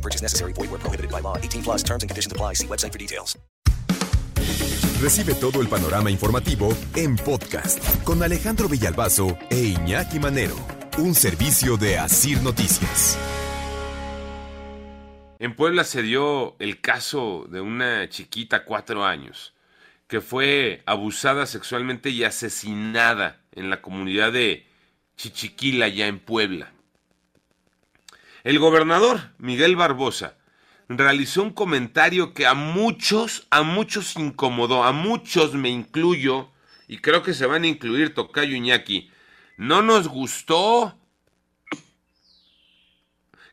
No purchase necessary. Void where prohibited by law. 18 plus terms and conditions apply. See website for details. Recibe todo el panorama informativo en podcast con Alejandro Villalbazo e Iñaki Manero. Un servicio de Asir Noticias. En Puebla se dio el caso de una chiquita, cuatro años, que fue abusada sexualmente y asesinada en la comunidad de Chichiquila, ya en Puebla. El gobernador Miguel Barbosa realizó un comentario que a muchos, a muchos incomodó, a muchos me incluyo, y creo que se van a incluir Tocayo Iñaki. No nos gustó.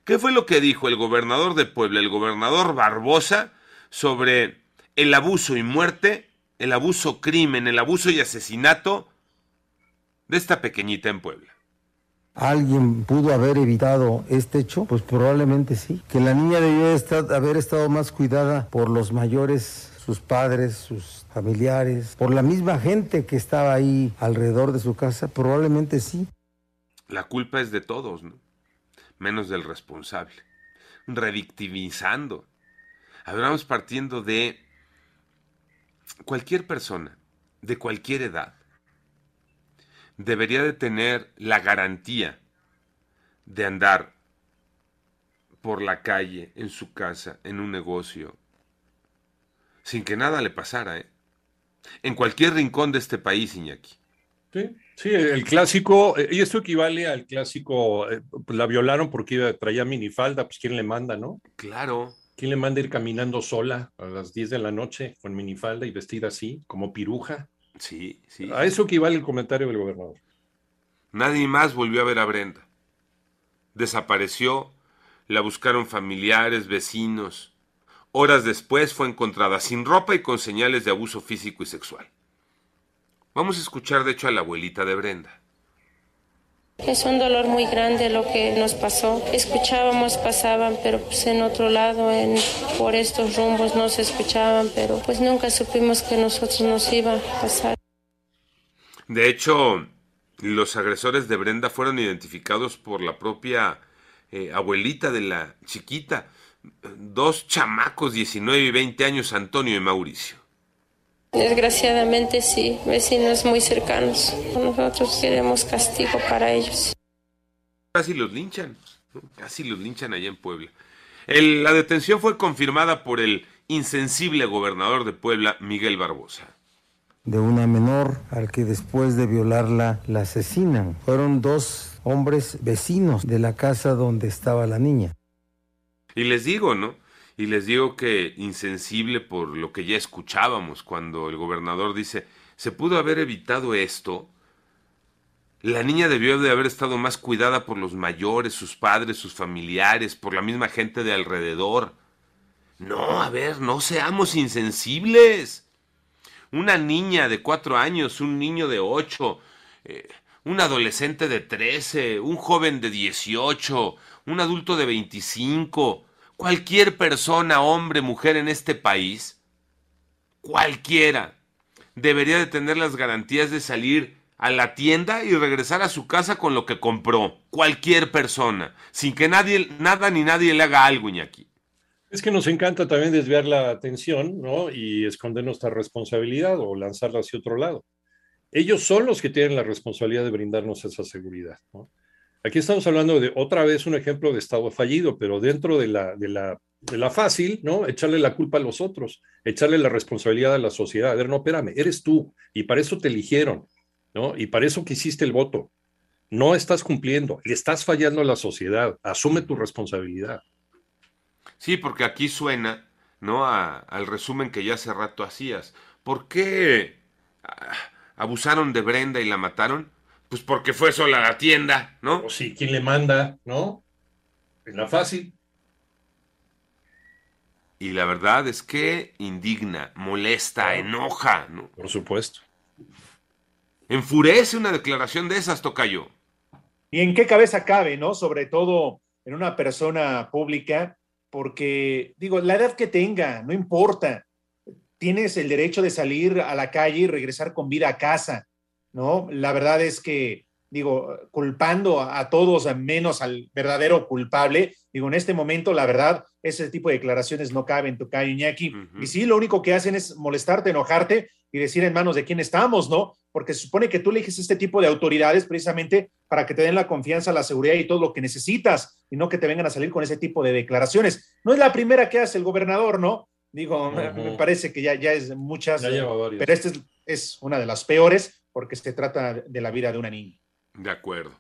¿Qué fue lo que dijo el gobernador de Puebla, el gobernador Barbosa, sobre el abuso y muerte, el abuso crimen, el abuso y asesinato de esta pequeñita en Puebla? ¿Alguien pudo haber evitado este hecho? Pues probablemente sí. Que la niña debió haber estado más cuidada por los mayores, sus padres, sus familiares, por la misma gente que estaba ahí alrededor de su casa, probablemente sí. La culpa es de todos, ¿no? Menos del responsable. Revictimizando. Hablamos partiendo de cualquier persona, de cualquier edad, debería de tener la garantía de andar por la calle, en su casa, en un negocio, sin que nada le pasara, ¿eh? En cualquier rincón de este país, Iñaki. Sí, sí, el clásico, eh, y esto equivale al clásico, eh, pues la violaron porque traía minifalda, pues ¿quién le manda, no? Claro. ¿Quién le manda ir caminando sola a las 10 de la noche con minifalda y vestida así, como piruja? Sí, sí. A eso equivale el comentario del gobernador. Nadie más volvió a ver a Brenda. Desapareció, la buscaron familiares, vecinos. Horas después fue encontrada sin ropa y con señales de abuso físico y sexual. Vamos a escuchar de hecho a la abuelita de Brenda. Es un dolor muy grande lo que nos pasó. Escuchábamos, pasaban, pero pues en otro lado, en, por estos rumbos no se escuchaban, pero pues nunca supimos que nosotros nos iba a pasar. De hecho, los agresores de Brenda fueron identificados por la propia eh, abuelita de la chiquita. Dos chamacos, 19 y 20 años, Antonio y Mauricio. Desgraciadamente sí, vecinos muy cercanos. Nosotros queremos castigo para ellos. Casi los linchan, casi los linchan allá en Puebla. El- la detención fue confirmada por el insensible gobernador de Puebla, Miguel Barbosa. De una menor al que después de violarla la asesinan. Fueron dos hombres vecinos de la casa donde estaba la niña. Y les digo, ¿no? Y les digo que insensible por lo que ya escuchábamos cuando el gobernador dice, ¿se pudo haber evitado esto? La niña debió de haber estado más cuidada por los mayores, sus padres, sus familiares, por la misma gente de alrededor. No, a ver, no seamos insensibles. Una niña de cuatro años, un niño de ocho, eh, un adolescente de trece, un joven de dieciocho, un adulto de veinticinco, cualquier persona, hombre, mujer en este país, cualquiera, debería de tener las garantías de salir a la tienda y regresar a su casa con lo que compró. Cualquier persona, sin que nadie, nada ni nadie le haga algo, Iñaki. Es que nos encanta también desviar la atención, ¿no? Y esconder nuestra responsabilidad o lanzarla hacia otro lado. Ellos son los que tienen la responsabilidad de brindarnos esa seguridad, ¿no? Aquí estamos hablando de otra vez un ejemplo de Estado fallido, pero dentro de la, de la, de la fácil, ¿no? Echarle la culpa a los otros, echarle la responsabilidad a la sociedad. A ver, no, espérame, eres tú y para eso te eligieron, ¿no? Y para eso que hiciste el voto. No estás cumpliendo, le estás fallando a la sociedad, asume tu responsabilidad. Sí, porque aquí suena, ¿no? Al resumen que ya hace rato hacías. ¿Por qué ah, abusaron de Brenda y la mataron? Pues porque fue sola a la tienda, ¿no? O sí, ¿quién le manda, no? En la fácil. Y la verdad es que indigna, molesta, enoja, ¿no? Por supuesto. Enfurece una declaración de esas, Tocayo. ¿Y en qué cabeza cabe, no? Sobre todo en una persona pública, porque, digo, la edad que tenga, no importa. Tienes el derecho de salir a la calle y regresar con vida a casa, ¿no? La verdad es que, digo, culpando a, todos, menos al verdadero culpable, digo, en este momento, la verdad, ese tipo de declaraciones no caben, Tocayo Iñaki. Y sí, lo único que hacen es molestarte, enojarte y decir en manos de quién estamos, ¿no? Porque se supone que tú eliges este tipo de autoridades precisamente para que te den la confianza, la seguridad y todo lo que necesitas, y no que te vengan a salir con ese tipo de declaraciones. No es la primera que hace el gobernador, ¿no? Digo, me parece que ya, ya es muchas, pero esta es, es una de las peores porque se trata de la vida de una niña. De acuerdo.